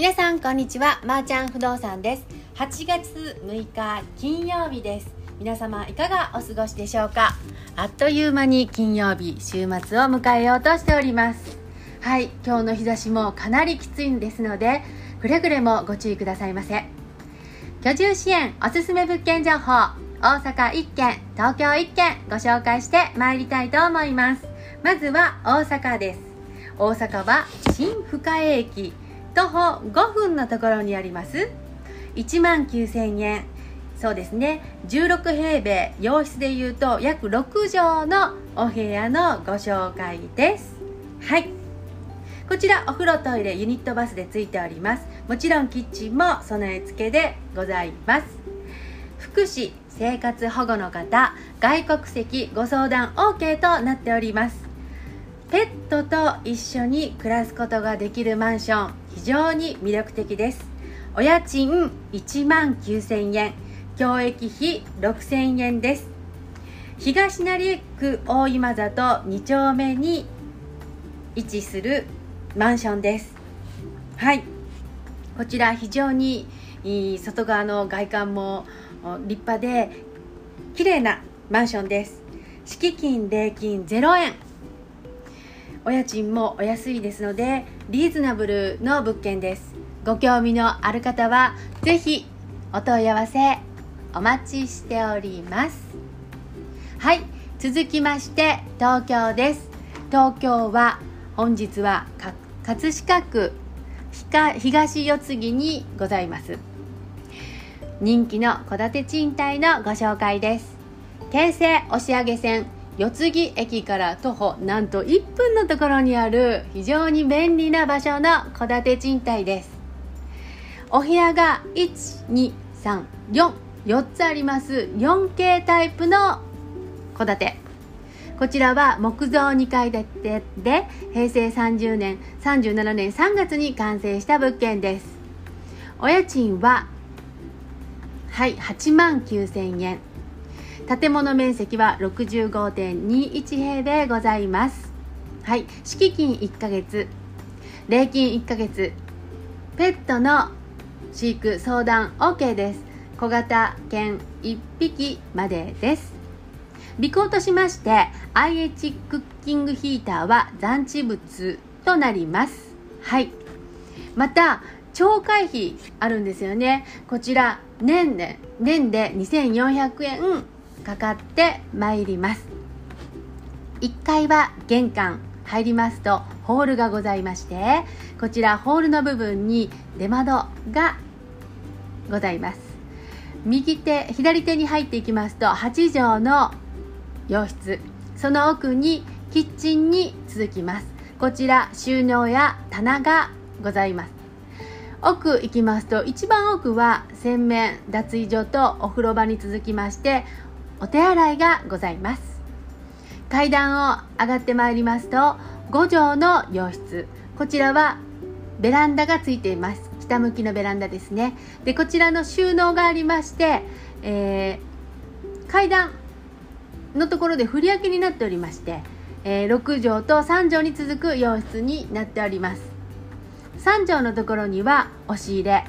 皆さんこんにちは。まー、ちゃん不動産です。8月6日金曜日です。皆様いかがお過ごしでしょうか？あっという間に金曜日週末を迎えようとしております。はい今日の日差しもかなりきついんですのでくれぐれもご注意くださいませ。居住支援おすすめ物件情報大阪1軒東京1軒ご紹介してまいりたいと思います。まずは大阪です。大阪は新深谷駅。徒歩5分のところにあります。1万9000円。そうですね。16平米洋室でいうと約6畳のお部屋のご紹介です。はい。こちらお風呂トイレユニットバスでついております。もちろんキッチンも備え付けでございます。福祉生活保護の方外国籍ご相談 OK となっております。ペットと一緒に暮らすことができるマンション。非常に魅力的です。お家賃1万9000円。教育費6000円です。東成区大今里2丁目に位置するマンションです。はい。こちら非常に外側の外観も立派で綺麗なマンションです。敷金礼金0円。お家賃もお安いですのでリーズナブルの物件です。ご興味のある方はぜひお問い合わせお待ちしております。はい続きまして東京です。東京は本日は葛飾区東四つ木にございます。人気の戸建て賃貸のご紹介です。京成押上線四木駅から徒歩なんと1分のところにある非常に便利な場所の戸建て賃貸です。お部屋が1234つあります 4K タイプの戸建て。こちらは木造2階建てで平成30年37年3月に完成した物件です。お家賃ははい8万9000円。建物面積は65.21平米ございます。はい。敷金1ヶ月。礼金1ヶ月。ペットの飼育相談 OK です。小型犬1匹までです。備考としまして IH クッキングヒーターは残地物となります。はい。また超会費あるんですよね。こちら年で年で2400円かかってまいります。1階は玄関入りますとホールがございましてこちらホールの部分に出窓がございます。右手左手に入っていきますと8畳の洋室。その奥にキッチンに続きます。こちら収納や棚がございます。奥行きますと一番奥は洗面脱衣所とお風呂場に続きましてお手洗いがございます。階段を上がってまいりますと5畳の洋室。こちらはベランダがついています。北向きのベランダですね。でこちらの収納がありまして、えー、階段のところで振り分けになっておりまして、えー、6畳と3畳に続く洋室になっております。3畳のところには押し入れ。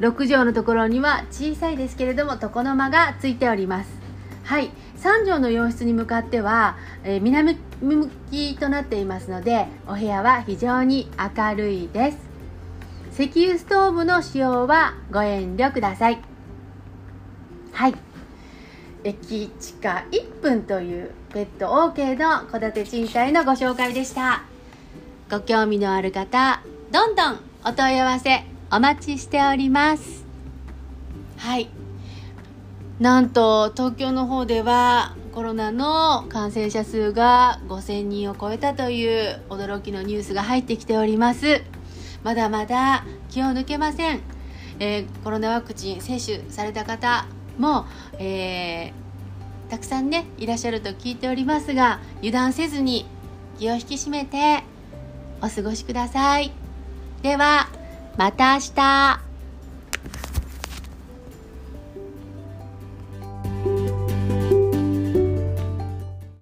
6畳のところには小さいですけれども床の間がついております。はい。3畳の洋室に向かっては、えー、南向きとなっていますのでお部屋は非常に明るいです。石油ストーブの使用はご遠慮ください。はい。駅地下1分というペット OK の戸建て賃貸のご紹介でした。ご興味のある方どんどんお問い合わせお待ちしております。はい。なんと東京の方ではコロナの感染者数が5000人を超えたという驚きのニュースが入ってきております。まだまだ気を抜けません、えー、コロナワクチン接種された方も、えー、たくさんねいらっしゃると聞いておりますが油断せずに気を引き締めてお過ごしください。ではまた明日。